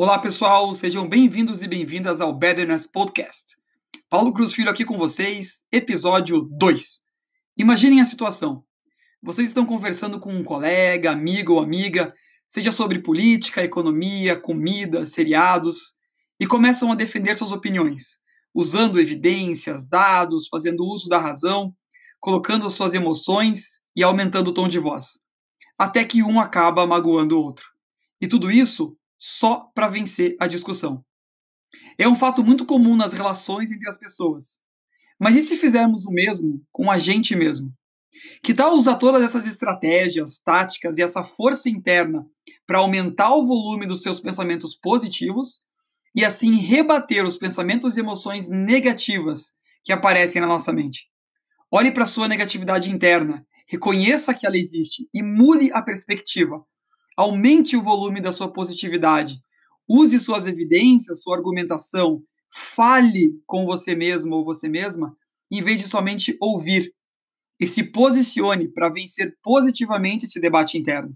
Olá, pessoal, sejam bem-vindos e bem-vindas ao Betterness Podcast. Paulo Cruz Filho aqui com vocês, episódio 2. Imaginem a situação. Vocês estão conversando com um colega, amigo ou amiga, seja sobre política, economia, comida, seriados, e começam a defender suas opiniões, usando evidências, dados, fazendo uso da razão, colocando suas emoções e aumentando o tom de voz, até que um acaba magoando o outro. E tudo isso só para vencer a discussão. É um fato muito comum nas relações entre as pessoas. Mas e se fizermos o mesmo com a gente mesmo? Que tal usar todas essas estratégias, táticas e essa força interna para aumentar o volume dos seus pensamentos positivos e assim rebater os pensamentos e emoções negativas que aparecem na nossa mente? Olhe para sua negatividade interna, reconheça que ela existe e mude a perspectiva Aumente o volume da sua positividade. Use suas evidências, sua argumentação. Fale com você mesmo ou você mesma, em vez de somente ouvir. E se posicione para vencer positivamente esse debate interno.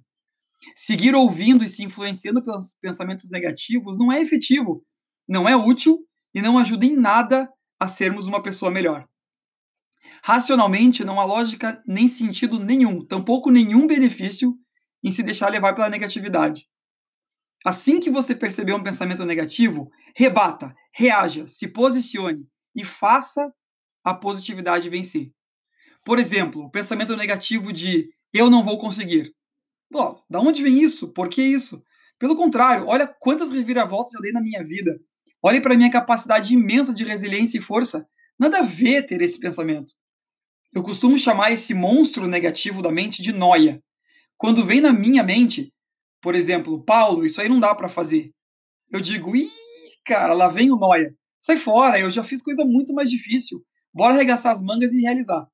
Seguir ouvindo e se influenciando pelos pensamentos negativos não é efetivo, não é útil e não ajuda em nada a sermos uma pessoa melhor. Racionalmente, não há lógica nem sentido nenhum, tampouco nenhum benefício em se deixar levar pela negatividade. Assim que você perceber um pensamento negativo, rebata, reaja, se posicione e faça a positividade vencer. Por exemplo, o pensamento negativo de eu não vou conseguir. Bom, da onde vem isso? Por que isso? Pelo contrário, olha quantas reviravoltas eu dei na minha vida. Olhe para a minha capacidade imensa de resiliência e força. Nada a ver ter esse pensamento. Eu costumo chamar esse monstro negativo da mente de noia. Quando vem na minha mente, por exemplo, Paulo, isso aí não dá para fazer. Eu digo, ih, cara, lá vem o noia. Sai fora, eu já fiz coisa muito mais difícil. Bora arregaçar as mangas e realizar.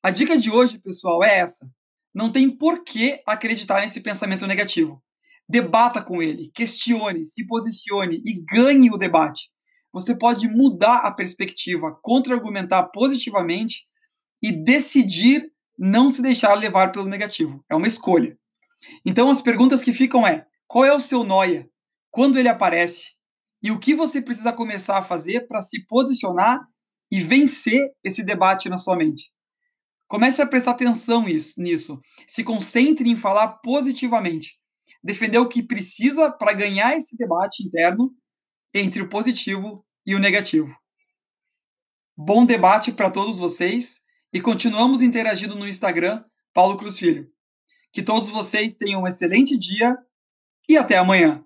A dica de hoje, pessoal, é essa. Não tem por que acreditar nesse pensamento negativo. Debata com ele, questione, se posicione e ganhe o debate. Você pode mudar a perspectiva, contra-argumentar positivamente e decidir não se deixar levar pelo negativo. É uma escolha. Então as perguntas que ficam é: qual é o seu noia? Quando ele aparece? E o que você precisa começar a fazer para se posicionar e vencer esse debate na sua mente? Comece a prestar atenção nisso. Se concentre em falar positivamente. Defender o que precisa para ganhar esse debate interno entre o positivo e o negativo. Bom debate para todos vocês e continuamos interagindo no Instagram, Paulo Cruz Filho. Que todos vocês tenham um excelente dia e até amanhã.